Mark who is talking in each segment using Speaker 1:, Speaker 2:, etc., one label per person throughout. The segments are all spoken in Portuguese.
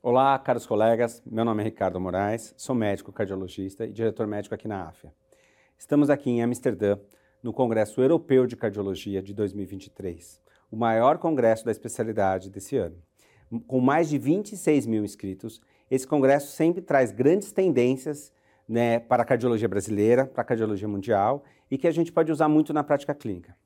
Speaker 1: Olá, caros colegas. Meu nome é Ricardo Moraes, sou médico cardiologista e diretor médico aqui na AFIA. Estamos aqui em Amsterdã, no Congresso Europeu de Cardiologia de 2023, o maior congresso da especialidade desse ano. Com mais de 26 mil inscritos, esse congresso sempre traz grandes tendências né, para a cardiologia brasileira, para a cardiologia mundial e que a gente pode usar muito na prática clínica.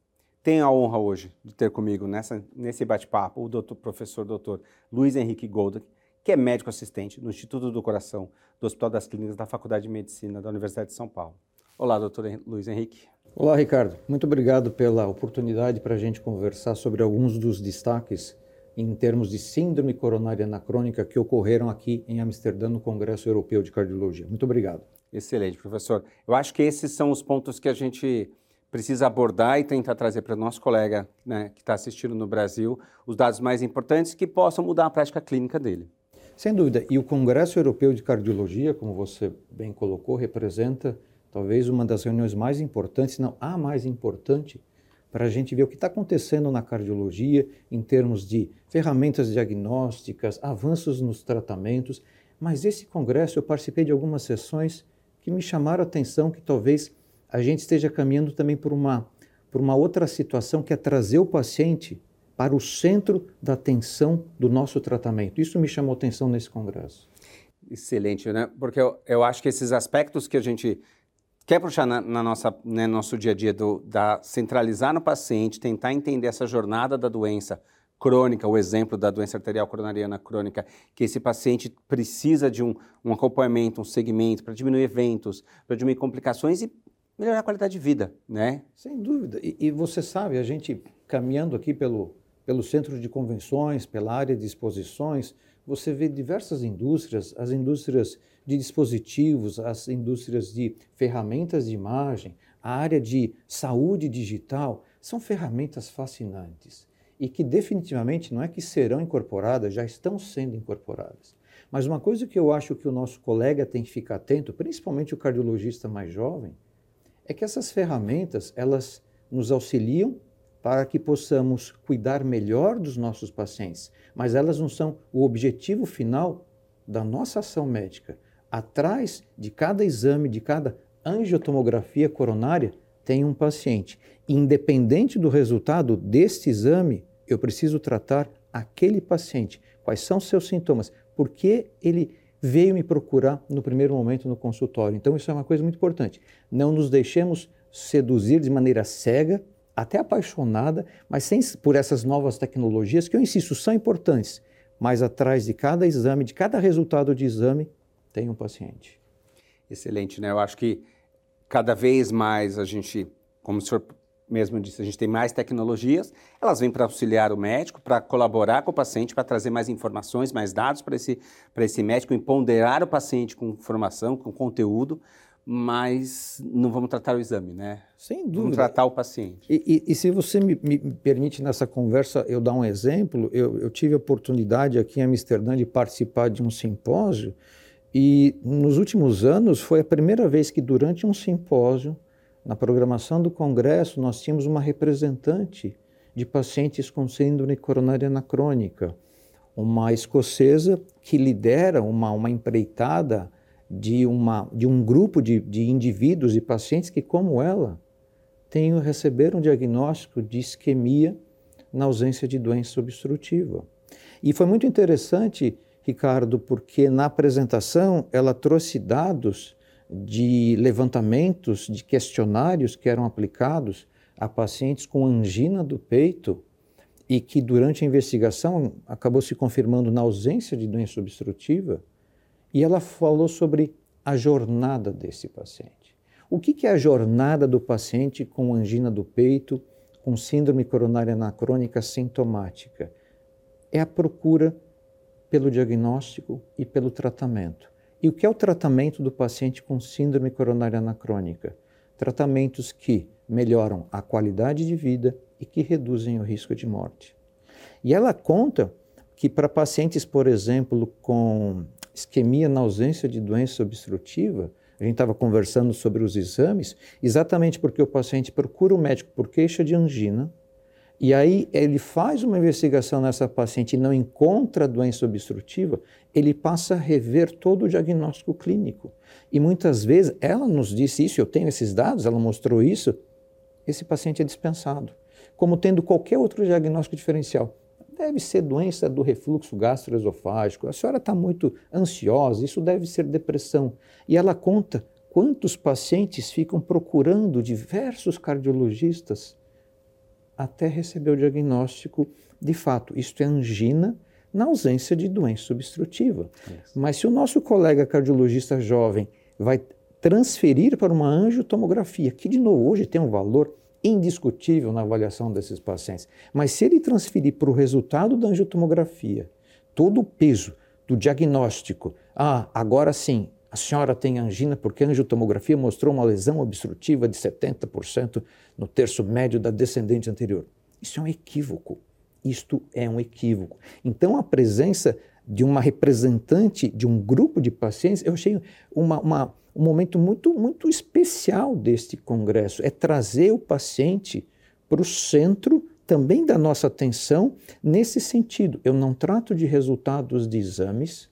Speaker 1: Tenho a honra hoje de ter comigo nessa, nesse bate-papo o doutor, professor doutor Luiz Henrique Golden, que é médico assistente no Instituto do Coração do Hospital das Clínicas da Faculdade de Medicina da Universidade de São Paulo. Olá, doutor Luiz Henrique.
Speaker 2: Olá, Ricardo. Muito obrigado pela oportunidade para a gente conversar sobre alguns dos destaques em termos de síndrome coronária anacrônica que ocorreram aqui em Amsterdã no Congresso Europeu de Cardiologia. Muito obrigado.
Speaker 1: Excelente, professor. Eu acho que esses são os pontos que a gente precisa abordar e tentar trazer para o nosso colega né, que está assistindo no Brasil os dados mais importantes que possam mudar a prática clínica dele.
Speaker 2: Sem dúvida. E o Congresso Europeu de Cardiologia, como você bem colocou, representa talvez uma das reuniões mais importantes, não a mais importante, para a gente ver o que está acontecendo na cardiologia em termos de ferramentas diagnósticas, avanços nos tratamentos. Mas esse congresso eu participei de algumas sessões que me chamaram a atenção que talvez a gente esteja caminhando também por uma, por uma outra situação que é trazer o paciente para o centro da atenção do nosso tratamento. Isso me chamou atenção nesse congresso.
Speaker 1: Excelente, né? Porque eu, eu acho que esses aspectos que a gente quer puxar na, na nossa né, nosso dia a dia do, da centralizar no paciente, tentar entender essa jornada da doença crônica, o exemplo da doença arterial coronariana crônica, que esse paciente precisa de um, um acompanhamento, um segmento para diminuir eventos, para diminuir complicações e melhorar a qualidade de vida, né?
Speaker 2: Sem dúvida. E, e você sabe, a gente caminhando aqui pelo, pelo centro de convenções, pela área de exposições, você vê diversas indústrias, as indústrias de dispositivos, as indústrias de ferramentas de imagem, a área de saúde digital, são ferramentas fascinantes e que definitivamente não é que serão incorporadas, já estão sendo incorporadas. Mas uma coisa que eu acho que o nosso colega tem que ficar atento, principalmente o cardiologista mais jovem, é que essas ferramentas, elas nos auxiliam para que possamos cuidar melhor dos nossos pacientes, mas elas não são o objetivo final da nossa ação médica. Atrás de cada exame, de cada angiotomografia coronária, tem um paciente. Independente do resultado deste exame, eu preciso tratar aquele paciente. Quais são seus sintomas? Por que ele veio me procurar no primeiro momento no consultório? Então, isso é uma coisa muito importante. Não nos deixemos seduzir de maneira cega, até apaixonada, mas sem, por essas novas tecnologias, que eu insisto, são importantes. Mas atrás de cada exame, de cada resultado de exame, tem um paciente.
Speaker 1: Excelente, né? Eu acho que cada vez mais a gente, como o senhor mesmo disse, a gente tem mais tecnologias, elas vêm para auxiliar o médico, para colaborar com o paciente, para trazer mais informações, mais dados para esse, esse médico, empoderar o paciente com informação, com conteúdo, mas não vamos tratar o exame, né?
Speaker 2: Sem dúvida.
Speaker 1: Vamos tratar o paciente.
Speaker 2: E, e, e se você me, me, permite nessa conversa eu dar um exemplo, eu, eu tive a oportunidade aqui em Amsterdã de participar de um simpósio e nos últimos anos foi a primeira vez que durante um simpósio, na programação do congresso, nós tínhamos uma representante de pacientes com síndrome coronária anacrônica, uma escocesa que lidera uma, uma empreitada de, uma, de um grupo de, de indivíduos e pacientes que, como ela, tenham, receberam um diagnóstico de isquemia na ausência de doença obstrutiva. E foi muito interessante, Ricardo, porque na apresentação ela trouxe dados de levantamentos de questionários que eram aplicados a pacientes com angina do peito e que durante a investigação acabou se confirmando na ausência de doença obstrutiva, e ela falou sobre a jornada desse paciente. O que é a jornada do paciente com angina do peito, com síndrome coronária anacrônica sintomática? É a procura pelo diagnóstico e pelo tratamento. E o que é o tratamento do paciente com síndrome coronária anacrônica? Tratamentos que melhoram a qualidade de vida e que reduzem o risco de morte. E ela conta que para pacientes, por exemplo, com isquemia na ausência de doença obstrutiva, a gente estava conversando sobre os exames, exatamente porque o paciente procura o médico por queixa de angina e aí ele faz uma investigação nessa paciente e não encontra doença obstrutiva, ele passa a rever todo o diagnóstico clínico. E muitas vezes ela nos disse isso, eu tenho esses dados, ela mostrou isso, esse paciente é dispensado, como tendo qualquer outro diagnóstico diferencial. Deve ser doença do refluxo gastroesofágico, a senhora está muito ansiosa, isso deve ser depressão. E ela conta quantos pacientes ficam procurando diversos cardiologistas até receber o diagnóstico de fato. Isto é angina na ausência de doença obstrutiva. Isso. Mas se o nosso colega cardiologista jovem vai transferir para uma angiotomografia, que de novo hoje tem um valor indiscutível na avaliação desses pacientes, mas se ele transferir para o resultado da angiotomografia todo o peso do diagnóstico, ah, agora sim, a senhora tem angina porque a angiotomografia mostrou uma lesão obstrutiva de 70% no terço médio da descendente anterior. Isso é um equívoco. Isto é um equívoco. Então, a presença de uma representante de um grupo de pacientes, eu achei uma, uma, um momento muito, muito especial deste congresso. É trazer o paciente para o centro também da nossa atenção nesse sentido. Eu não trato de resultados de exames,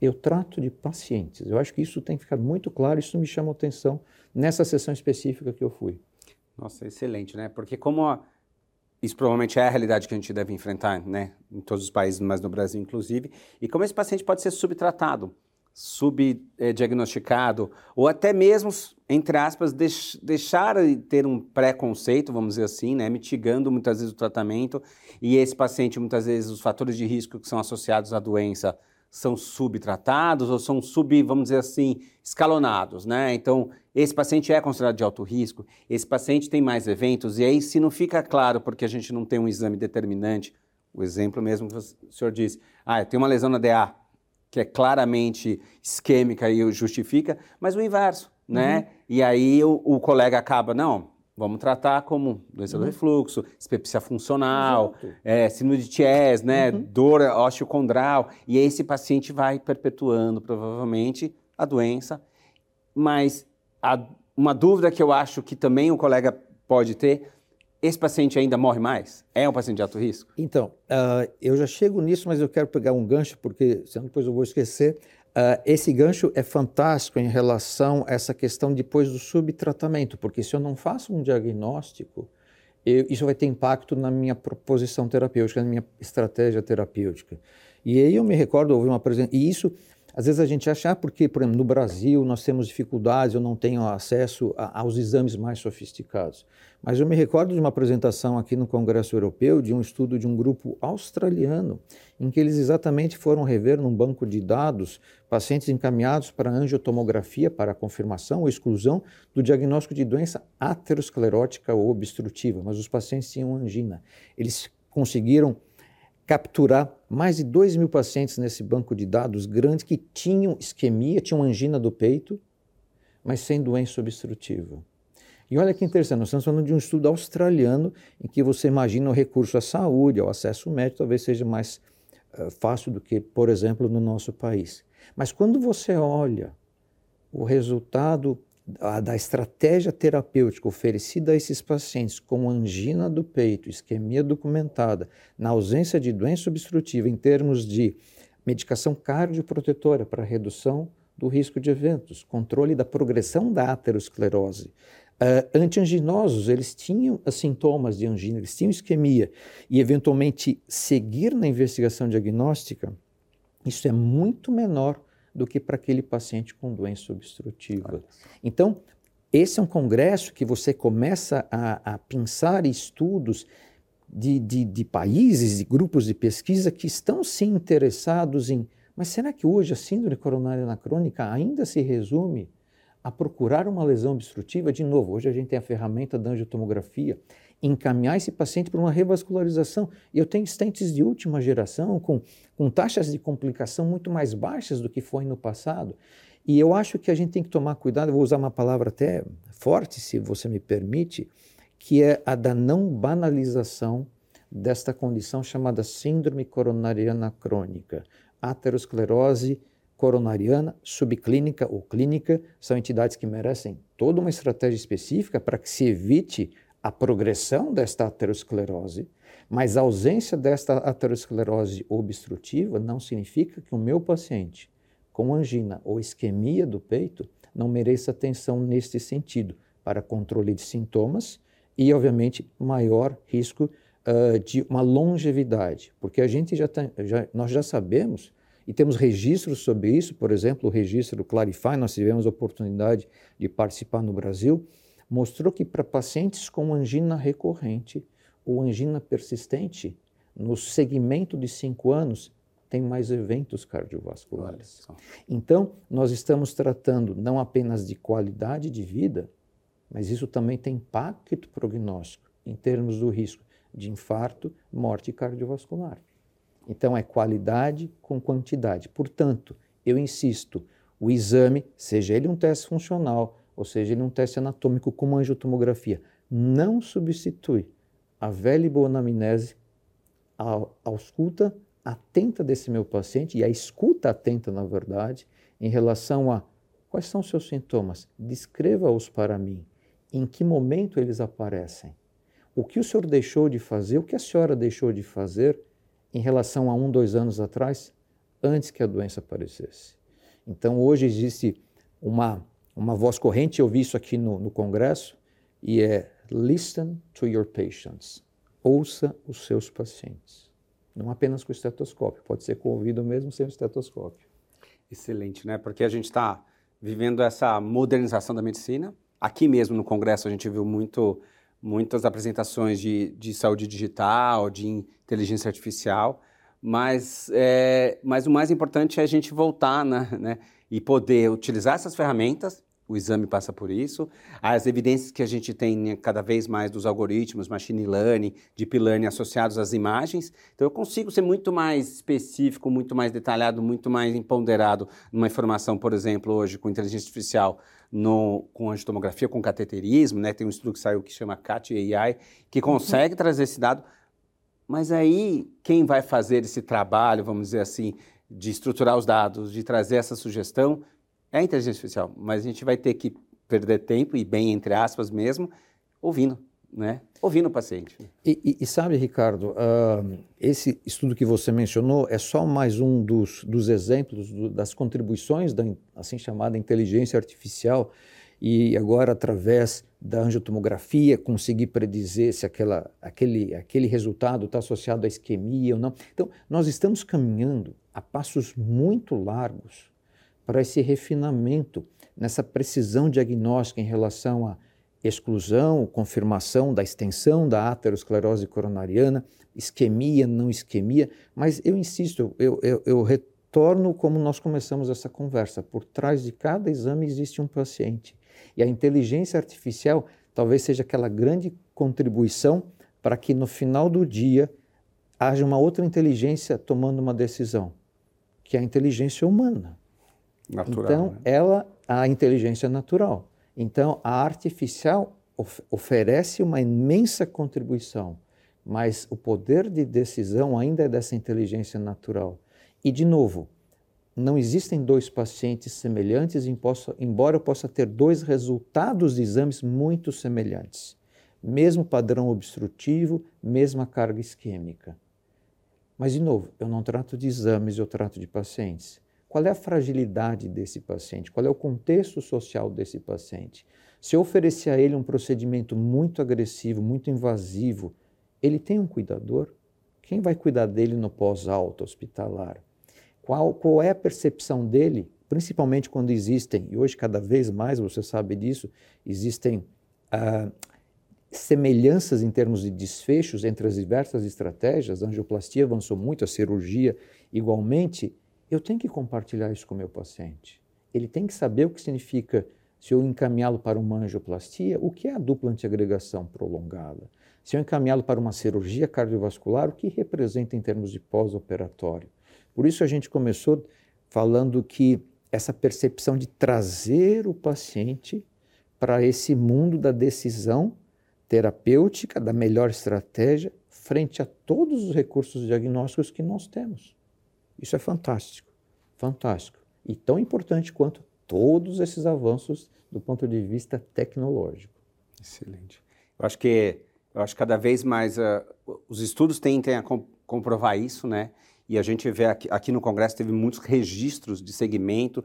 Speaker 2: eu trato de pacientes. Eu acho que isso tem que ficar muito claro, isso me chamou atenção nessa sessão específica que eu fui.
Speaker 1: Nossa, excelente, né? Porque como a, isso provavelmente é a realidade que a gente deve enfrentar, né? Em todos os países, mas no Brasil inclusive, e como esse paciente pode ser subtratado, subdiagnosticado, ou até mesmo, entre aspas, deix, deixar de ter um preconceito, vamos dizer assim, né? Mitigando muitas vezes o tratamento, e esse paciente, muitas vezes, os fatores de risco que são associados à doença são subtratados ou são sub, vamos dizer assim, escalonados, né? Então, esse paciente é considerado de alto risco, esse paciente tem mais eventos, e aí se não fica claro porque a gente não tem um exame determinante, o exemplo mesmo que o senhor disse, ah, eu tenho uma lesão na DA, que é claramente isquêmica e justifica, mas o inverso, né? Uhum. E aí o, o colega acaba, não, Vamos tratar como doença uhum. do refluxo, espepsia funcional, é, síndrome de Thies, né, uhum. dor osteocondral, e esse paciente vai perpetuando provavelmente a doença. Mas a, uma dúvida que eu acho que também o colega pode ter, esse paciente ainda morre mais? É um paciente de alto risco?
Speaker 2: Então, uh, eu já chego nisso, mas eu quero pegar um gancho, porque senão depois eu vou esquecer. Uh, esse gancho é fantástico em relação a essa questão depois do subtratamento, porque se eu não faço um diagnóstico, eu, isso vai ter impacto na minha proposição terapêutica, na minha estratégia terapêutica. E aí eu me recordo, houve uma apresentação, e isso às vezes a gente acha, ah, porque, por exemplo, no Brasil nós temos dificuldades, eu não tenho acesso a, aos exames mais sofisticados. Mas eu me recordo de uma apresentação aqui no Congresso Europeu de um estudo de um grupo australiano, em que eles exatamente foram rever num banco de dados pacientes encaminhados para angiotomografia para confirmação ou exclusão do diagnóstico de doença aterosclerótica ou obstrutiva, mas os pacientes tinham angina. Eles conseguiram capturar mais de 2 mil pacientes nesse banco de dados grande que tinham isquemia, tinham angina do peito, mas sem doença obstrutiva. E olha que interessante, nós estamos falando de um estudo australiano em que você imagina o recurso à saúde, ao acesso médico, talvez seja mais uh, fácil do que, por exemplo, no nosso país. Mas quando você olha o resultado da, da estratégia terapêutica oferecida a esses pacientes com angina do peito, isquemia documentada, na ausência de doença obstrutiva em termos de medicação cardioprotetora para redução do risco de eventos, controle da progressão da aterosclerose, Uh, antianginosos, eles tinham uh, sintomas de angina, eles tinham isquemia, e eventualmente seguir na investigação diagnóstica, isso é muito menor do que para aquele paciente com doença obstrutiva. Então, esse é um congresso que você começa a, a pensar estudos de, de, de países, de grupos de pesquisa que estão se interessados em. Mas será que hoje a síndrome coronária anacrônica ainda se resume a procurar uma lesão obstrutiva? De novo, hoje a gente tem a ferramenta da angiotomografia encaminhar esse paciente para uma revascularização. E eu tenho stents de última geração com, com taxas de complicação muito mais baixas do que foi no passado. E eu acho que a gente tem que tomar cuidado, vou usar uma palavra até forte, se você me permite, que é a da não banalização desta condição chamada síndrome coronariana crônica. Aterosclerose coronariana, subclínica ou clínica são entidades que merecem toda uma estratégia específica para que se evite a progressão desta aterosclerose, Mas a ausência desta aterosclerose obstrutiva não significa que o meu paciente com angina ou isquemia do peito não mereça atenção neste sentido, para controle de sintomas e, obviamente, maior risco uh, de uma longevidade, porque a gente já, tá, já, nós já sabemos e temos registros sobre isso, por exemplo, o registro do Clarify, nós tivemos a oportunidade de participar no Brasil, mostrou que para pacientes com angina recorrente ou angina persistente, no segmento de cinco anos, tem mais eventos cardiovasculares. Então, nós estamos tratando não apenas de qualidade de vida, mas isso também tem impacto prognóstico em termos do risco de infarto, morte cardiovascular. Então, é qualidade com quantidade. Portanto, eu insisto, o exame, seja ele um teste funcional, ou seja ele um teste anatômico como angiotomografia, não substitui a velha e boa anamnese, a, a escuta atenta desse meu paciente e a escuta atenta, na verdade, em relação a quais são seus sintomas. Descreva-os para mim. Em que momento eles aparecem? O que o senhor deixou de fazer? O que a senhora deixou de fazer em relação a um, dois anos atrás, antes que a doença aparecesse? Então, hoje existe uma, uma voz corrente, eu vi isso aqui no, no Congresso, e é Listen to your patients. Ouça os seus pacientes. Não apenas com o estetoscópio, pode ser com o ouvido mesmo sem o estetoscópio.
Speaker 1: Excelente, né? Porque a gente está vivendo essa modernização da medicina. Aqui mesmo no Congresso a gente viu muito, muitas apresentações de, de saúde digital, de inteligência artificial, mas, é, mas o mais importante é a gente voltar né, né, e poder utilizar essas ferramentas o exame passa por isso. As evidências que a gente tem né, cada vez mais dos algoritmos, machine learning, deep learning associados às imagens. Então eu consigo ser muito mais específico, muito mais detalhado, muito mais empoderado numa informação, por exemplo, hoje com inteligência artificial, no, com angiotomografia, com cateterismo, né? Tem um estudo que saiu que chama CAT AI, que uhum. consegue trazer esse dado. Mas aí, quem vai fazer esse trabalho, vamos dizer assim, de estruturar os dados, de trazer essa sugestão, é inteligência artificial, mas a gente vai ter que perder tempo, e bem entre aspas mesmo, ouvindo, né? Ouvindo o paciente.
Speaker 2: E, e, e sabe, Ricardo, uh, esse estudo que você mencionou é só mais um dos, dos exemplos do, das contribuições da assim chamada inteligência artificial e agora através da angiotomografia conseguir predizer se aquela, aquele, aquele resultado está associado à isquemia ou não. Então, nós estamos caminhando a passos muito largos para esse refinamento, nessa precisão diagnóstica em relação à exclusão, confirmação da extensão da aterosclerose coronariana, isquemia, não isquemia, mas eu insisto, eu, eu, eu retorno como nós começamos essa conversa. Por trás de cada exame existe um paciente. E a inteligência artificial talvez seja aquela grande contribuição para que no final do dia haja uma outra inteligência tomando uma decisão, que é a inteligência humana. Natural, então, né? ela, a inteligência natural. Então, a artificial of oferece uma imensa contribuição, mas o poder de decisão ainda é dessa inteligência natural. E, de novo, não existem dois pacientes semelhantes, embora eu possa ter dois resultados de exames muito semelhantes. Mesmo padrão obstrutivo, mesma carga isquêmica. Mas, de novo, eu não trato de exames, eu trato de pacientes. Qual é a fragilidade desse paciente? Qual é o contexto social desse paciente? Se eu oferecer a ele um procedimento muito agressivo, muito invasivo, ele tem um cuidador? Quem vai cuidar dele no pós-alto hospitalar? Qual, qual é a percepção dele, principalmente quando existem, e hoje cada vez mais você sabe disso, existem ah, semelhanças em termos de desfechos entre as diversas estratégias, a angioplastia avançou muito, a cirurgia igualmente, eu tenho que compartilhar isso com o meu paciente. Ele tem que saber o que significa, se eu encaminhá-lo para uma angioplastia, o que é a dupla antiagregação prolongada. Se eu encaminhá-lo para uma cirurgia cardiovascular, o que representa em termos de pós-operatório. Por isso a gente começou falando que essa percepção de trazer o paciente para esse mundo da decisão terapêutica, da melhor estratégia, frente a todos os recursos diagnósticos que nós temos. Isso é fantástico, fantástico. E tão importante quanto todos esses avanços do ponto de vista tecnológico.
Speaker 1: Excelente. Eu acho que Eu acho que cada vez mais uh, os estudos tendem a comp comprovar isso, né? E a gente vê aqui, aqui, no Congresso teve muitos registros de segmento.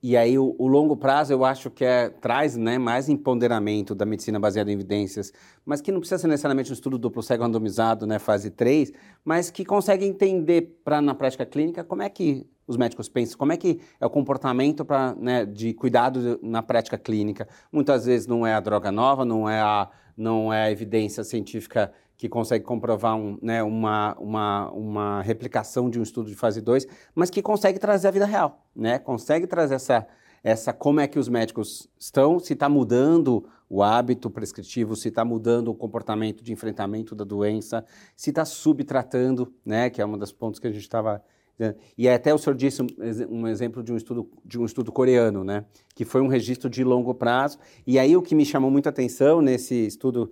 Speaker 1: E aí o, o longo prazo eu acho que é, traz né, mais empoderamento da medicina baseada em evidências, mas que não precisa ser necessariamente um estudo duplo cego randomizado, né, fase 3, mas que consegue entender para na prática clínica como é que os médicos pensam, como é que é o comportamento pra, né, de cuidado na prática clínica. Muitas vezes não é a droga nova, não é a, não é a evidência científica que consegue comprovar um, né, uma, uma, uma replicação de um estudo de fase 2, mas que consegue trazer a vida real, né? Consegue trazer essa, essa como é que os médicos estão, se está mudando o hábito prescritivo, se está mudando o comportamento de enfrentamento da doença, se está subtratando, né? Que é um dos pontos que a gente estava e até o senhor disse um, um, exemplo de um estudo de um estudo coreano, né, que foi um registro de longo prazo. E aí o que me chamou muita atenção nesse estudo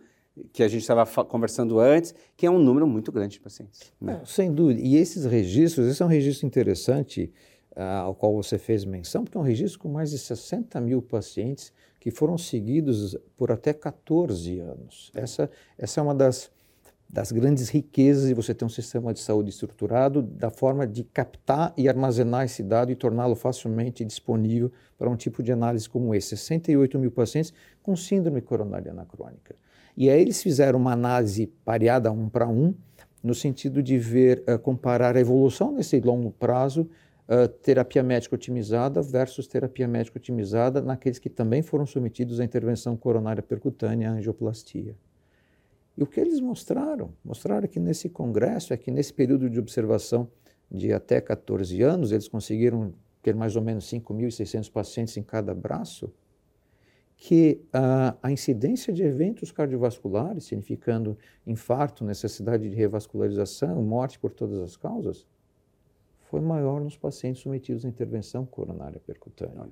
Speaker 1: que a gente estava conversando antes, que é um número muito grande de pacientes.
Speaker 2: Né? sem dúvida. E esses registros, esse é um registro interessante uh, ao qual você fez menção, porque é um registro com mais de 60 mil pacientes que foram seguidos por até 14 anos. Essa, essa é uma das, das grandes riquezas de você ter um sistema de saúde estruturado, da forma de captar e armazenar esse dado e torná-lo facilmente disponível para um tipo de análise como esse. 68 mil pacientes com síndrome coronária anacrônica. E aí eles fizeram uma análise pareada um para um, no sentido de ver, uh, comparar a evolução nesse longo prazo, uh, terapia médica otimizada versus terapia médica otimizada naqueles que também foram submetidos à intervenção coronária percutânea, angioplastia. E o que eles mostraram? Mostraram que nesse congresso, é que nesse período de observação de até 14 anos, eles conseguiram ter mais ou menos 5.600 pacientes em cada braço, que a, a incidência de eventos cardiovasculares, significando infarto, necessidade de revascularização, morte por todas as causas, foi maior nos pacientes submetidos à intervenção coronária percutânea.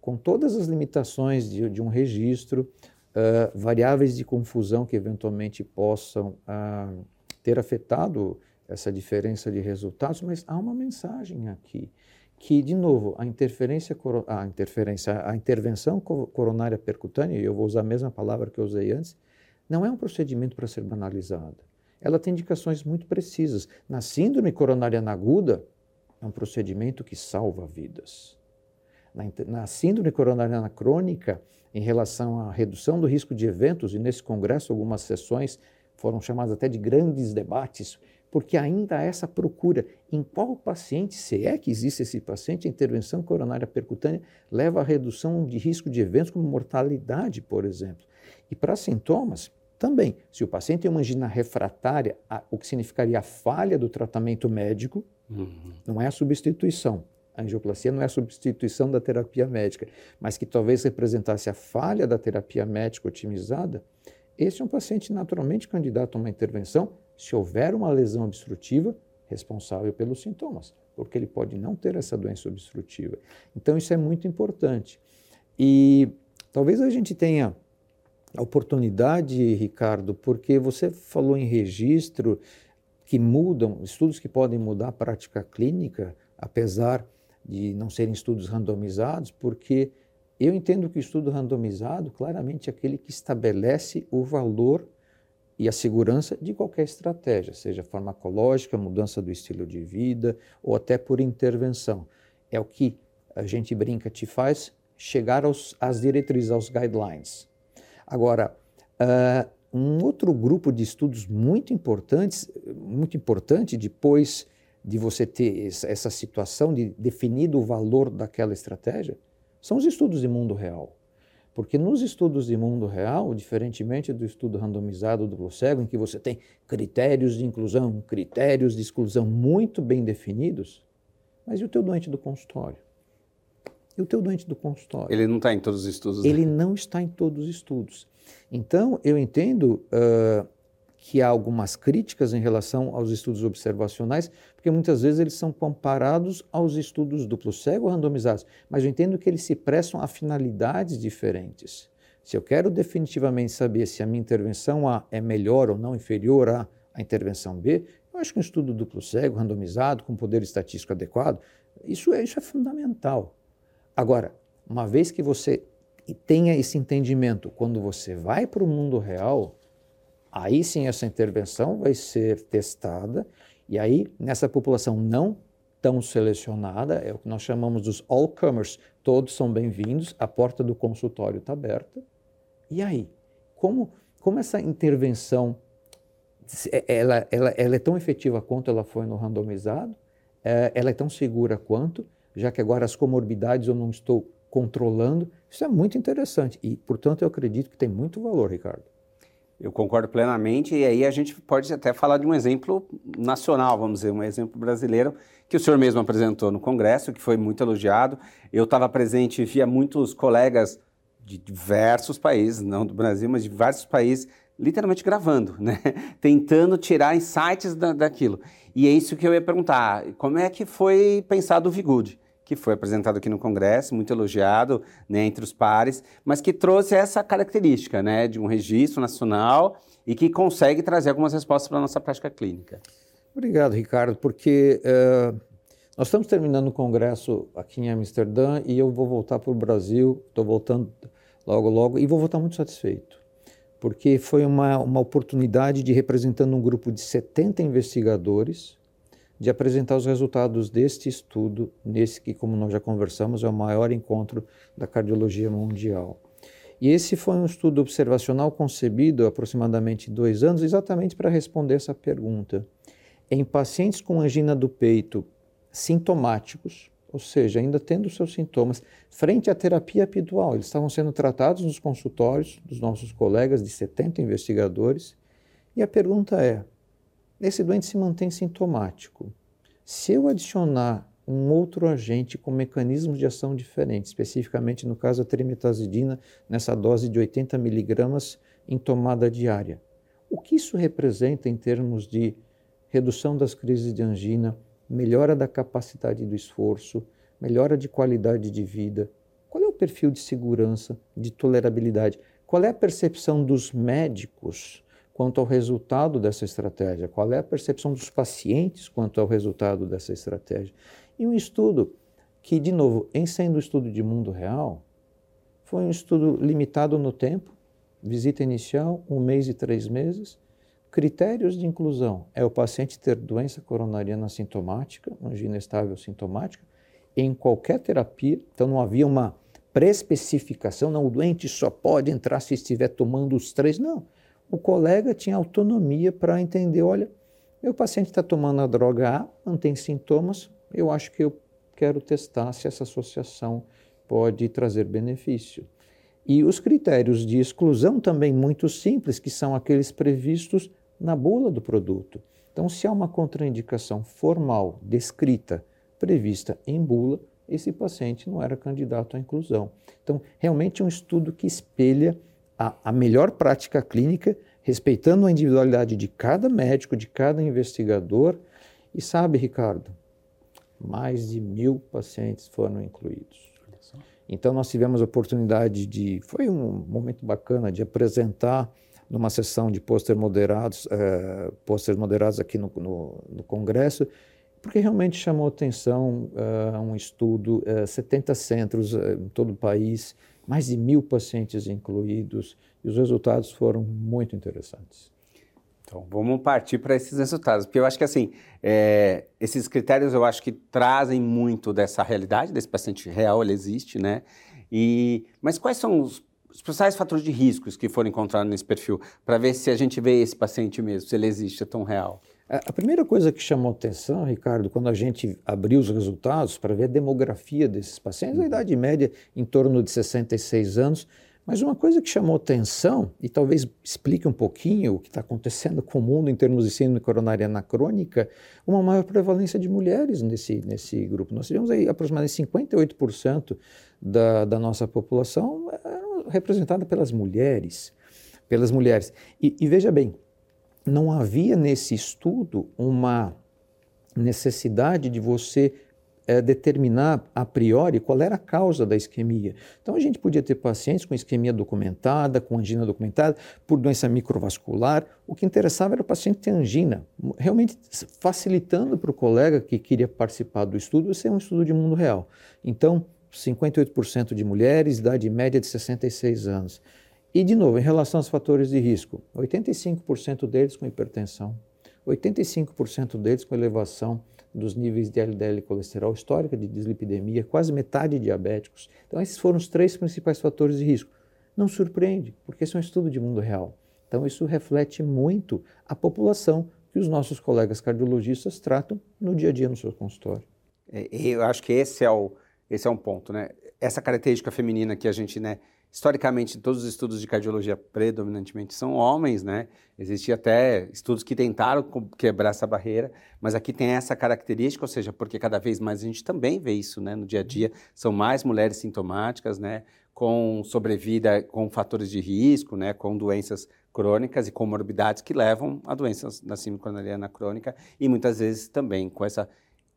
Speaker 2: Com todas as limitações de, de um registro, uh, variáveis de confusão que eventualmente possam uh, ter afetado essa diferença de resultados, mas há uma mensagem aqui que, de novo, a interferência, a interferência, a intervenção coronária percutânea, e eu vou usar a mesma palavra que eu usei antes, não é um procedimento para ser banalizado. Ela tem indicações muito precisas. Na síndrome coronária aguda, é um procedimento que salva vidas. Na, na síndrome coronária crônica, em relação à redução do risco de eventos, e nesse congresso algumas sessões foram chamadas até de grandes debates, porque ainda há essa procura em qual paciente, se é que existe esse paciente, a intervenção coronária percutânea leva à redução de risco de eventos como mortalidade, por exemplo. E para sintomas, também, se o paciente tem uma angina refratária, o que significaria a falha do tratamento médico, uhum. não é a substituição. A angioplastia não é a substituição da terapia médica, mas que talvez representasse a falha da terapia médica otimizada, esse é um paciente naturalmente candidato a uma intervenção se houver uma lesão obstrutiva responsável pelos sintomas, porque ele pode não ter essa doença obstrutiva. Então, isso é muito importante. E talvez a gente tenha a oportunidade, Ricardo, porque você falou em registro que mudam, estudos que podem mudar a prática clínica, apesar de não serem estudos randomizados, porque eu entendo que o estudo randomizado claramente é aquele que estabelece o valor e a segurança de qualquer estratégia, seja farmacológica, mudança do estilo de vida ou até por intervenção. É o que a gente brinca, te faz chegar aos, às diretrizes, aos guidelines. Agora, uh, um outro grupo de estudos muito importantes, muito importante depois de você ter essa situação de definido o valor daquela estratégia, são os estudos de mundo real. Porque nos estudos de mundo real, diferentemente do estudo randomizado do cego, em que você tem critérios de inclusão, critérios de exclusão muito bem definidos, mas e o teu doente do consultório? E o teu doente do consultório?
Speaker 1: Ele não está em todos os estudos.
Speaker 2: Ele né? não está em todos os estudos. Então, eu entendo uh, que há algumas críticas em relação aos estudos observacionais, porque muitas vezes eles são comparados aos estudos duplo cego randomizados, mas eu entendo que eles se prestam a finalidades diferentes. Se eu quero definitivamente saber se a minha intervenção A é melhor ou não inferior à, à intervenção B, eu acho que um estudo duplo cego, randomizado, com poder estatístico adequado, isso é, isso é fundamental. Agora, uma vez que você tenha esse entendimento, quando você vai para o mundo real, Aí sim essa intervenção vai ser testada e aí nessa população não tão selecionada, é o que nós chamamos dos all-comers, todos são bem-vindos, a porta do consultório está aberta. E aí, como, como essa intervenção ela, ela, ela é tão efetiva quanto ela foi no randomizado? É, ela é tão segura quanto, já que agora as comorbidades eu não estou controlando. Isso é muito interessante e, portanto, eu acredito que tem muito valor, Ricardo.
Speaker 1: Eu concordo plenamente, e aí a gente pode até falar de um exemplo nacional, vamos dizer, um exemplo brasileiro, que o senhor mesmo apresentou no Congresso, que foi muito elogiado. Eu estava presente e via muitos colegas de diversos países, não do Brasil, mas de vários países, literalmente gravando, né? tentando tirar insights da, daquilo. E é isso que eu ia perguntar, como é que foi pensado o Vigud? Que foi apresentado aqui no Congresso, muito elogiado né, entre os pares, mas que trouxe essa característica né, de um registro nacional e que consegue trazer algumas respostas para a nossa prática clínica.
Speaker 2: Obrigado, Ricardo, porque uh, nós estamos terminando o Congresso aqui em Amsterdã e eu vou voltar para o Brasil, estou voltando logo, logo, e vou voltar muito satisfeito, porque foi uma, uma oportunidade de, representando um grupo de 70 investigadores, de apresentar os resultados deste estudo, nesse que, como nós já conversamos, é o maior encontro da cardiologia mundial. E esse foi um estudo observacional concebido há aproximadamente dois anos, exatamente para responder essa pergunta. Em pacientes com angina do peito sintomáticos, ou seja, ainda tendo seus sintomas, frente à terapia epidural, eles estavam sendo tratados nos consultórios dos nossos colegas de 70 investigadores, e a pergunta é: esse doente se mantém sintomático. Se eu adicionar um outro agente com mecanismos de ação diferentes, especificamente no caso a trimetazidina, nessa dose de 80 miligramas em tomada diária, o que isso representa em termos de redução das crises de angina, melhora da capacidade do esforço, melhora de qualidade de vida? Qual é o perfil de segurança, de tolerabilidade? Qual é a percepção dos médicos quanto ao resultado dessa estratégia, qual é a percepção dos pacientes quanto ao resultado dessa estratégia. E um estudo que, de novo, em sendo um estudo de mundo real, foi um estudo limitado no tempo, visita inicial, um mês e três meses. Critérios de inclusão. É o paciente ter doença coronariana sintomática, angina estável sintomática, em qualquer terapia, então não havia uma pré-especificação, não, o doente só pode entrar se estiver tomando os três, não o colega tinha autonomia para entender: olha, meu paciente está tomando a droga A, não tem sintomas, eu acho que eu quero testar se essa associação pode trazer benefício. E os critérios de exclusão também muito simples, que são aqueles previstos na bula do produto. Então, se há uma contraindicação formal, descrita, prevista em bula, esse paciente não era candidato à inclusão. Então, realmente é um estudo que espelha a, a melhor prática clínica, respeitando a individualidade de cada médico, de cada investigador. E sabe, Ricardo, mais de mil pacientes foram incluídos. Então nós tivemos a oportunidade de, foi um momento bacana de apresentar numa sessão de pôster moderados, eh, pôsteres moderados aqui no, no, no, Congresso, porque realmente chamou atenção uh, um estudo, uh, 70 centros em todo o país, mais de mil pacientes incluídos, e os resultados foram muito interessantes.
Speaker 1: Então, vamos partir para esses resultados, porque eu acho que, assim, é, esses critérios eu acho que trazem muito dessa realidade, desse paciente real, ele existe, né? E, mas quais são os, os principais fatores de riscos que foram encontrados nesse perfil, para ver se a gente vê esse paciente mesmo, se ele existe, é tão real?
Speaker 2: A primeira coisa que chamou atenção, Ricardo, quando a gente abriu os resultados para ver a demografia desses pacientes, a uhum. idade média em torno de 66 anos, mas uma coisa que chamou atenção, e talvez explique um pouquinho o que está acontecendo com o mundo em termos de síndrome coronariana crônica, uma maior prevalência de mulheres nesse, nesse grupo. Nós tivemos aí aproximadamente 58% da, da nossa população representada pelas mulheres. Pelas mulheres. E, e veja bem, não havia nesse estudo uma necessidade de você é, determinar a priori qual era a causa da isquemia. Então a gente podia ter pacientes com isquemia documentada, com angina documentada, por doença microvascular. O que interessava era o paciente ter angina, realmente facilitando para o colega que queria participar do estudo ser um estudo de mundo real. Então, 58% de mulheres, idade média de 66 anos. E, de novo, em relação aos fatores de risco, 85% deles com hipertensão, 85% deles com elevação dos níveis de LDL colesterol histórica de dislipidemia, quase metade diabéticos. Então, esses foram os três principais fatores de risco. Não surpreende, porque esse é um estudo de mundo real. Então, isso reflete muito a população que os nossos colegas cardiologistas tratam no dia a dia no seu consultório.
Speaker 1: É, eu acho que esse é, o, esse é um ponto, né? Essa característica feminina que a gente, né, historicamente, todos os estudos de cardiologia predominantemente são homens, né? Existia até estudos que tentaram quebrar essa barreira, mas aqui tem essa característica, ou seja, porque cada vez mais a gente também vê isso, né, no dia a dia, são mais mulheres sintomáticas, né, com sobrevida, com fatores de risco, né, com doenças crônicas e comorbidades que levam a doenças da síndrome coronariana crônica e muitas vezes também com essa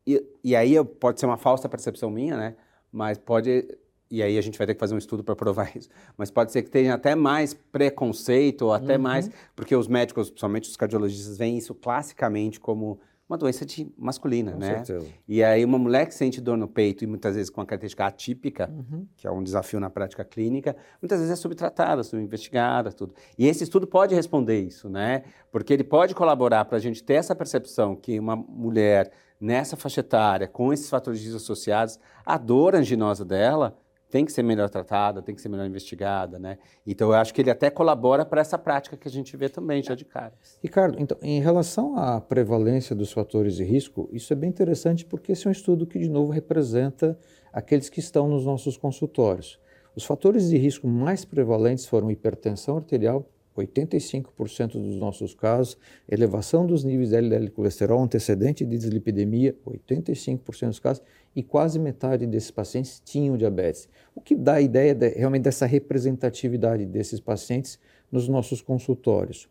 Speaker 1: e, e aí pode ser uma falsa percepção minha, né? Mas pode e aí a gente vai ter que fazer um estudo para provar isso. Mas pode ser que tenha até mais preconceito, ou até uhum. mais, porque os médicos, principalmente os cardiologistas, veem isso classicamente como uma doença de, masculina,
Speaker 2: com
Speaker 1: né?
Speaker 2: Certeza.
Speaker 1: E aí uma mulher que sente dor no peito, e muitas vezes com uma característica atípica, uhum. que é um desafio na prática clínica, muitas vezes é subtratada, subinvestigada, tudo. E esse estudo pode responder isso, né? Porque ele pode colaborar para a gente ter essa percepção que uma mulher nessa faixa etária, com esses fatores associados, a dor anginosa dela tem que ser melhor tratada, tem que ser melhor investigada, né? Então eu acho que ele até colabora para essa prática que a gente vê também já de cara.
Speaker 2: Ricardo, então, em relação à prevalência dos fatores de risco, isso é bem interessante porque esse é um estudo que de novo representa aqueles que estão nos nossos consultórios. Os fatores de risco mais prevalentes foram hipertensão arterial, 85% dos nossos casos, elevação dos níveis de LDL colesterol antecedente de dislipidemia, 85% dos casos, e quase metade desses pacientes tinham diabetes. O que dá a ideia de, realmente dessa representatividade desses pacientes nos nossos consultórios.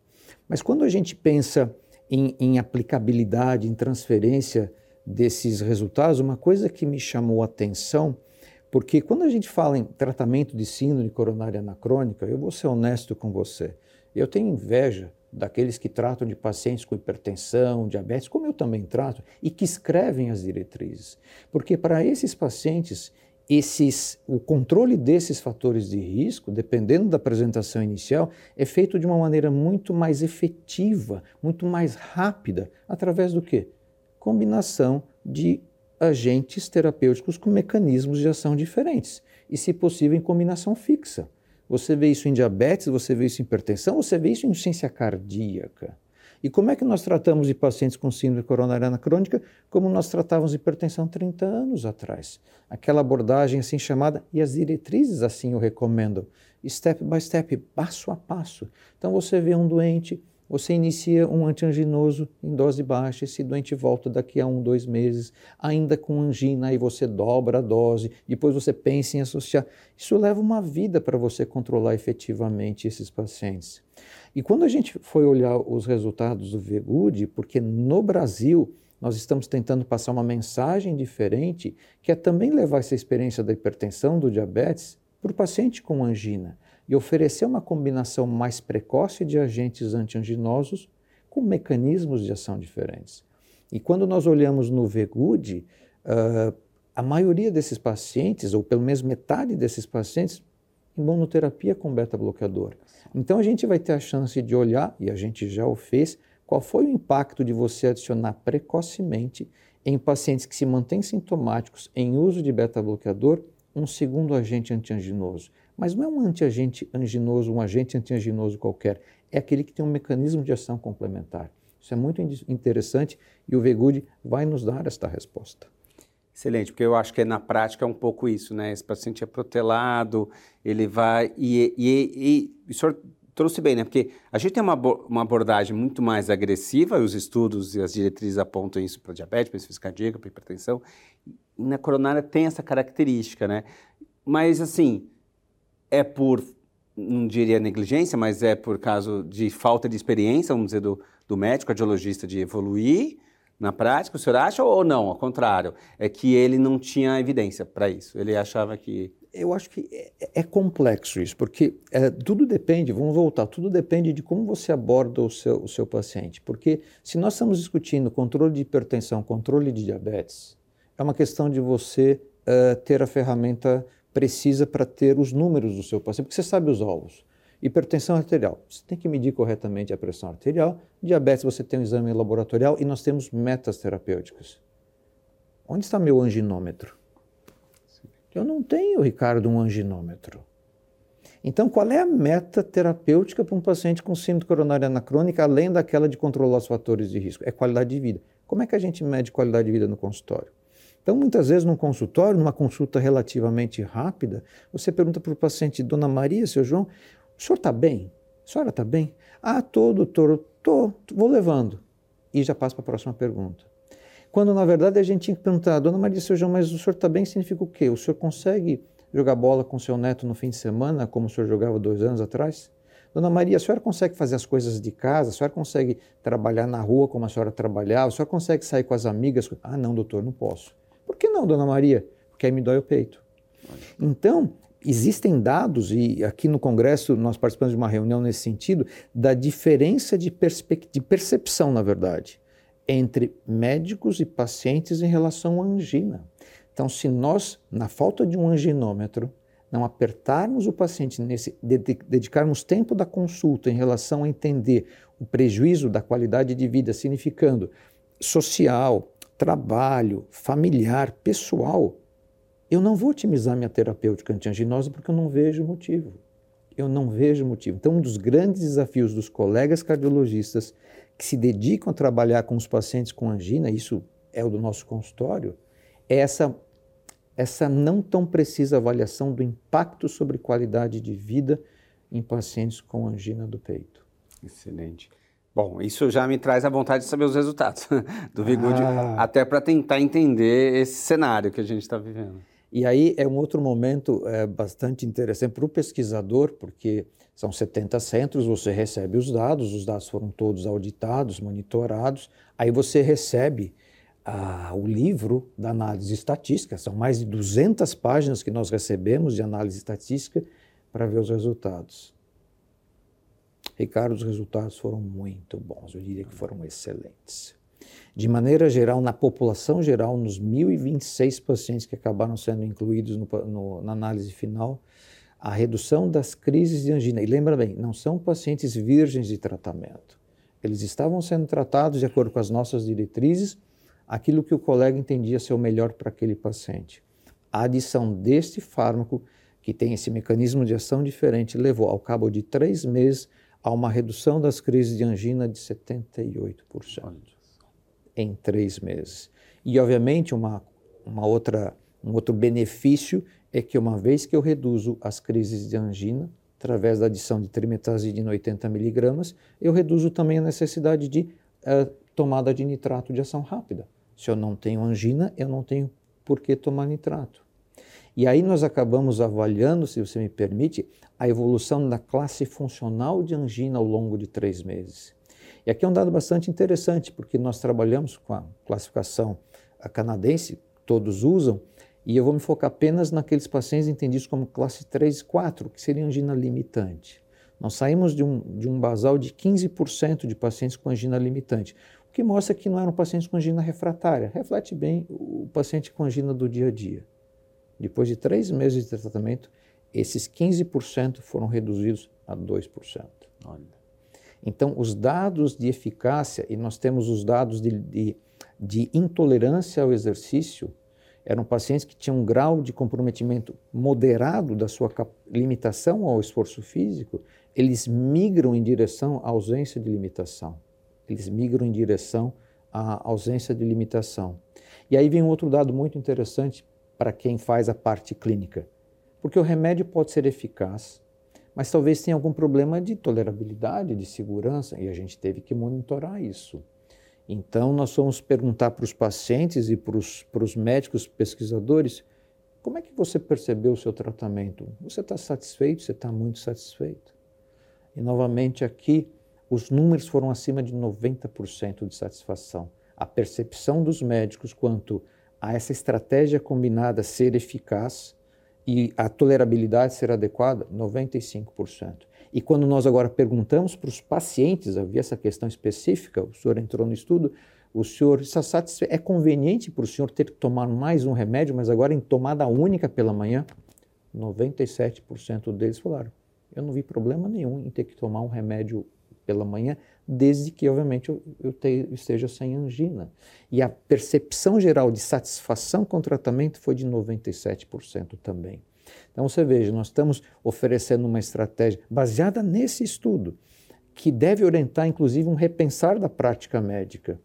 Speaker 2: Mas quando a gente pensa em, em aplicabilidade, em transferência desses resultados, uma coisa que me chamou a atenção porque quando a gente fala em tratamento de síndrome coronária anacrônica, eu vou ser honesto com você. Eu tenho inveja daqueles que tratam de pacientes com hipertensão, diabetes, como eu também trato, e que escrevem as diretrizes. Porque para esses pacientes, esses, o controle desses fatores de risco, dependendo da apresentação inicial, é feito de uma maneira muito mais efetiva, muito mais rápida, através do quê? Combinação de agentes terapêuticos com mecanismos de ação diferentes e, se possível, em combinação fixa. Você vê isso em diabetes, você vê isso em hipertensão, você vê isso em insuficiência cardíaca. E como é que nós tratamos de pacientes com síndrome coronariana crônica como nós tratávamos hipertensão 30 anos atrás? Aquela abordagem assim chamada, e as diretrizes assim o recomendam, step by step, passo a passo. Então você vê um doente, você inicia um antianginoso em dose baixa, esse doente volta daqui a um, dois meses, ainda com angina, aí você dobra a dose, depois você pensa em associar. Isso leva uma vida para você controlar efetivamente esses pacientes. E quando a gente foi olhar os resultados do VGUD, porque no Brasil nós estamos tentando passar uma mensagem diferente, que é também levar essa experiência da hipertensão, do diabetes, para o paciente com angina e oferecer uma combinação mais precoce de agentes antianginosos com mecanismos de ação diferentes. E quando nós olhamos no VGUD, uh, a maioria desses pacientes, ou pelo menos metade desses pacientes, imunoterapia com beta-bloqueador. Então a gente vai ter a chance de olhar, e a gente já o fez, qual foi o impacto de você adicionar precocemente em pacientes que se mantêm sintomáticos em uso de beta-bloqueador um segundo agente antianginoso. Mas não é um antiagente anginoso, um agente antianginoso qualquer, é aquele que tem um mecanismo de ação complementar. Isso é muito interessante e o VGUD vai nos dar esta resposta.
Speaker 1: Excelente, porque eu acho que na prática é um pouco isso, né? Esse paciente é protelado, ele vai. E, e, e, o senhor trouxe bem, né? Porque a gente tem uma, uma abordagem muito mais agressiva, e os estudos e as diretrizes apontam isso para diabetes, para insuficiência cardíaca, para hipertensão. E na coronária tem essa característica, né? Mas, assim, é por, não diria negligência, mas é por caso de falta de experiência, vamos dizer, do, do médico cardiologista de evoluir na prática, o senhor acha ou não? Ao contrário, é que ele não tinha evidência para isso. Ele achava que.
Speaker 2: Eu acho que é, é complexo isso, porque é, tudo depende, vamos voltar, tudo depende de como você aborda o seu, o seu paciente. Porque se nós estamos discutindo controle de hipertensão, controle de diabetes, é uma questão de você uh, ter a ferramenta precisa para ter os números do seu paciente, porque você sabe os alvos. Hipertensão arterial, você tem que medir corretamente a pressão arterial. Diabetes, você tem um exame laboratorial e nós temos metas terapêuticas. Onde está meu anginômetro? Eu não tenho, Ricardo, um anginômetro. Então, qual é a meta terapêutica para um paciente com síndrome coronariana crônica, além daquela de controlar os fatores de risco? É qualidade de vida. Como é que a gente mede qualidade de vida no consultório? Então, muitas vezes, num consultório, numa consulta relativamente rápida, você pergunta para o paciente, Dona Maria, seu João, o senhor está bem? A senhora está bem? Ah, tô, doutor, tô, vou levando. E já passa para a próxima pergunta. Quando, na verdade, a gente tinha que perguntar, Dona Maria, seu João, mas o senhor está bem significa o quê? O senhor consegue jogar bola com seu neto no fim de semana, como o senhor jogava dois anos atrás? Dona Maria, a senhora consegue fazer as coisas de casa? A senhora consegue trabalhar na rua como a senhora trabalhava? A senhora consegue sair com as amigas? Ah, não, doutor, não posso. Por que não, Dona Maria? Porque aí me dói o peito. Então, existem dados, e aqui no Congresso nós participamos de uma reunião nesse sentido, da diferença de, de percepção, na verdade, entre médicos e pacientes em relação à angina. Então, se nós, na falta de um anginômetro, não apertarmos o paciente nesse, dedicarmos tempo da consulta em relação a entender o prejuízo da qualidade de vida, significando social, trabalho, familiar, pessoal, eu não vou otimizar minha terapêutica antianginosa porque eu não vejo motivo. Eu não vejo motivo. Então, um dos grandes desafios dos colegas cardiologistas que se dedicam a trabalhar com os pacientes com angina, isso é o do nosso consultório, é essa, essa não tão precisa avaliação do impacto sobre qualidade de vida em pacientes com angina do peito.
Speaker 1: Excelente. Bom, isso já me traz a vontade de saber os resultados do Vigud, ah. até para tentar entender esse cenário que a gente está vivendo.
Speaker 2: E aí é um outro momento é, bastante interessante para o pesquisador, porque são 70 centros, você recebe os dados, os dados foram todos auditados, monitorados, aí você recebe ah, o livro da análise estatística, são mais de 200 páginas que nós recebemos de análise estatística para ver os resultados. Ricardo, os resultados foram muito bons, eu diria que foram excelentes. De maneira geral, na população geral, nos 1.026 pacientes que acabaram sendo incluídos no, no, na análise final, a redução das crises de angina. E lembra bem, não são pacientes virgens de tratamento. Eles estavam sendo tratados de acordo com as nossas diretrizes, aquilo que o colega entendia ser o melhor para aquele paciente. A adição deste fármaco, que tem esse mecanismo de ação diferente, levou, ao cabo de três meses, a uma redução das crises de angina de 78% em três meses. E, obviamente, uma, uma outra, um outro benefício é que, uma vez que eu reduzo as crises de angina, através da adição de trimetazidina 80 miligramas, eu reduzo também a necessidade de uh, tomada de nitrato de ação rápida. Se eu não tenho angina, eu não tenho por que tomar nitrato. E aí nós acabamos avaliando, se você me permite, a evolução da classe funcional de angina ao longo de três meses. E aqui é um dado bastante interessante, porque nós trabalhamos com a classificação canadense, todos usam, e eu vou me focar apenas naqueles pacientes entendidos como classe 3 e 4, que seria angina limitante. Nós saímos de um, de um basal de 15% de pacientes com angina limitante, o que mostra que não eram pacientes com angina refratária. Reflete bem o paciente com angina do dia a dia. Depois de três meses de tratamento, esses 15% foram reduzidos a 2%. Olha. Então, os dados de eficácia, e nós temos os dados de, de, de intolerância ao exercício, eram pacientes que tinham um grau de comprometimento moderado da sua limitação ao esforço físico, eles migram em direção à ausência de limitação. Eles migram em direção à ausência de limitação. E aí vem um outro dado muito interessante para quem faz a parte clínica. Porque o remédio pode ser eficaz, mas talvez tenha algum problema de tolerabilidade, de segurança, e a gente teve que monitorar isso. Então, nós fomos perguntar para os pacientes e para os, médicos pesquisadores como é que você percebeu o seu tratamento? Você está satisfeito? Você está muito satisfeito? E novamente aqui, os números foram acima de 90% de satisfação. A percepção dos médicos quanto a essa estratégia combinada ser eficaz e a tolerabilidade ser adequada, 95%. E quando nós agora perguntamos para os pacientes, havia essa questão específica, o senhor entrou no estudo, o senhor satisfeito, é conveniente para o senhor ter que tomar mais um remédio, mas agora em tomada única pela manhã? 97% deles falaram, Eu não vi problema nenhum em ter que tomar um remédio pela manhã, desde que, obviamente, eu, eu te, esteja sem angina. E a percepção geral de satisfação com o tratamento foi de 97% também. Então, você veja, nós estamos oferecendo uma estratégia baseada nesse estudo, que deve orientar, inclusive, um repensar da prática médica.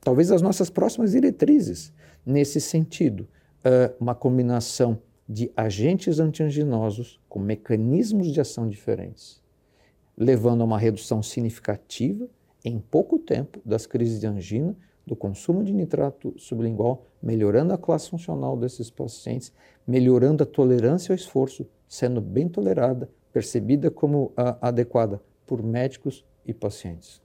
Speaker 2: Talvez as nossas próximas diretrizes nesse sentido. Uh, uma combinação de agentes antianginosos com mecanismos de ação diferentes, levando a uma redução significativa em pouco tempo das crises de angina, do consumo de nitrato sublingual, melhorando a classe funcional desses pacientes, melhorando a tolerância ao esforço, sendo bem tolerada, percebida como uh, adequada por médicos e pacientes.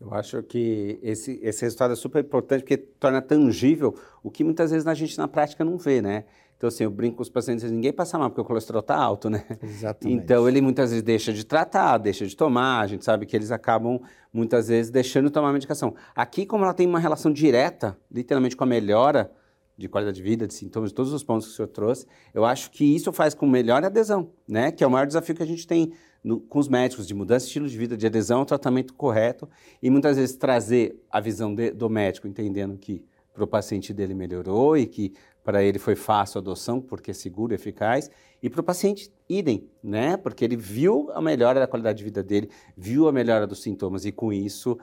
Speaker 1: Eu acho que esse, esse resultado é super importante porque torna tangível o que muitas vezes a gente na prática não vê, né? Então, assim, eu brinco com os pacientes, ninguém passa mal porque o colesterol está alto, né?
Speaker 2: Exatamente.
Speaker 1: Então, ele muitas vezes deixa de tratar, deixa de tomar, a gente sabe que eles acabam, muitas vezes, deixando de tomar a medicação. Aqui, como ela tem uma relação direta, literalmente, com a melhora de qualidade de vida, de sintomas, de todos os pontos que o senhor trouxe, eu acho que isso faz com melhor adesão, né? Que é o maior desafio que a gente tem no, com os médicos, de mudança de estilo de vida, de adesão ao tratamento correto e muitas vezes trazer a visão de, do médico, entendendo que para o paciente dele melhorou e que para ele foi fácil a adoção, porque é seguro, eficaz, e para o paciente, idem, né? Porque ele viu a melhora da qualidade de vida dele, viu a melhora dos sintomas, e com isso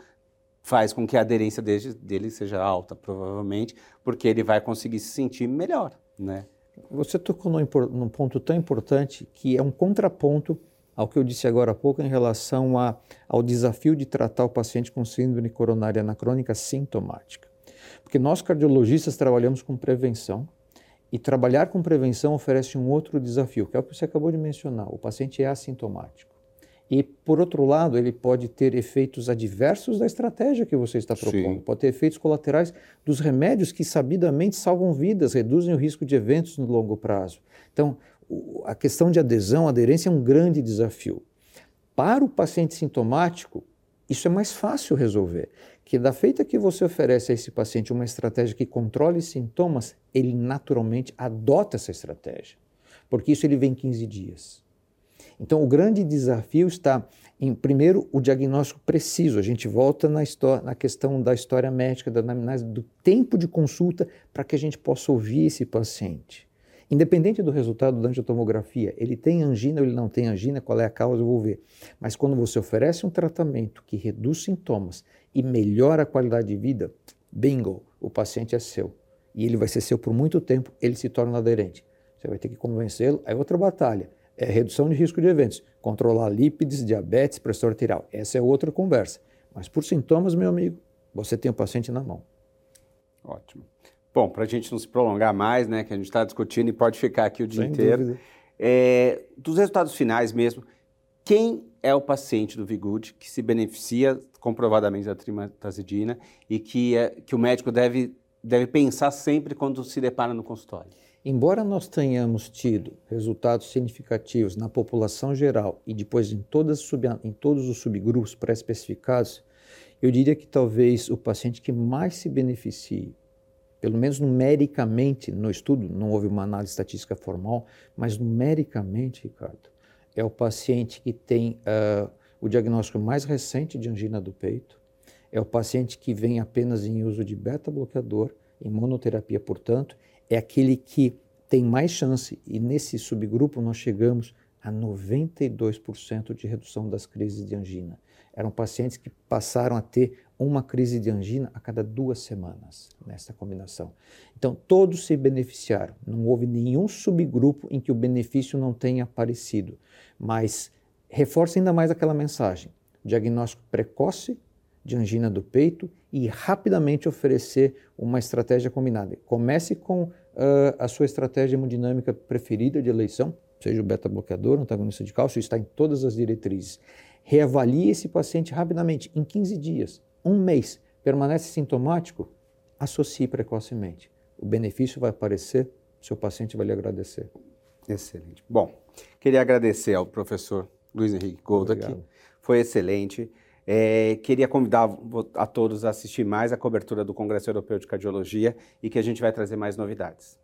Speaker 1: faz com que a aderência dele, dele seja alta, provavelmente, porque ele vai conseguir se sentir melhor, né?
Speaker 2: Você tocou num, num ponto tão importante que é um contraponto ao que eu disse agora há pouco em relação a, ao desafio de tratar o paciente com síndrome coronária anacrônica sintomática. Porque nós cardiologistas trabalhamos com prevenção e trabalhar com prevenção oferece um outro desafio, que é o que você acabou de mencionar. O paciente é assintomático. E, por outro lado, ele pode ter efeitos adversos da estratégia que você está propondo. Sim. Pode ter efeitos colaterais dos remédios que sabidamente salvam vidas, reduzem o risco de eventos no longo prazo. Então, a questão de adesão, aderência é um grande desafio. Para o paciente sintomático, isso é mais fácil resolver que da feita que você oferece a esse paciente uma estratégia que controle sintomas, ele naturalmente adota essa estratégia, porque isso ele vem em 15 dias. Então, o grande desafio está em, primeiro, o diagnóstico preciso. A gente volta na, na questão da história médica, da anamnese, do tempo de consulta para que a gente possa ouvir esse paciente. Independente do resultado da angiotomografia, ele tem angina ou ele não tem angina, qual é a causa, eu vou ver. Mas quando você oferece um tratamento que reduz sintomas e melhora a qualidade de vida, bingo, o paciente é seu. E ele vai ser seu por muito tempo, ele se torna aderente. Você vai ter que convencê-lo, é outra batalha. É redução de risco de eventos, controlar lípides, diabetes, pressão arterial. Essa é outra conversa. Mas por sintomas, meu amigo, você tem o paciente na mão.
Speaker 1: Ótimo. Bom, para a gente não se prolongar mais, né, que a gente está discutindo e pode ficar aqui o dia Sem inteiro. É, dos resultados finais mesmo, quem é o paciente do Vigud que se beneficia comprovadamente da trimetazidina e que, é, que o médico deve, deve pensar sempre quando se depara no consultório?
Speaker 2: Embora nós tenhamos tido resultados significativos na população geral e depois em, todas, em todos os subgrupos pré-especificados, eu diria que talvez o paciente que mais se beneficie pelo menos numericamente no estudo, não houve uma análise estatística formal, mas numericamente, Ricardo, é o paciente que tem uh, o diagnóstico mais recente de angina do peito, é o paciente que vem apenas em uso de beta-bloqueador, em monoterapia, portanto, é aquele que tem mais chance, e nesse subgrupo nós chegamos a 92% de redução das crises de angina. Eram pacientes que passaram a ter uma crise de angina a cada duas semanas nessa combinação. Então, todos se beneficiaram. Não houve nenhum subgrupo em que o benefício não tenha aparecido. Mas reforça ainda mais aquela mensagem: diagnóstico precoce de angina do peito e rapidamente oferecer uma estratégia combinada. Comece com uh, a sua estratégia hemodinâmica preferida de eleição, seja o beta-bloqueador, antagonista de cálcio, está em todas as diretrizes. Reavalie esse paciente rapidamente, em 15 dias, um mês, permanece sintomático, associe precocemente. O benefício vai aparecer, seu paciente vai lhe agradecer.
Speaker 1: Excelente. Bom, queria agradecer ao professor Luiz Henrique Gold aqui. Foi excelente. É, queria convidar a todos a assistir mais a cobertura do Congresso Europeu de Cardiologia e que a gente vai trazer mais novidades.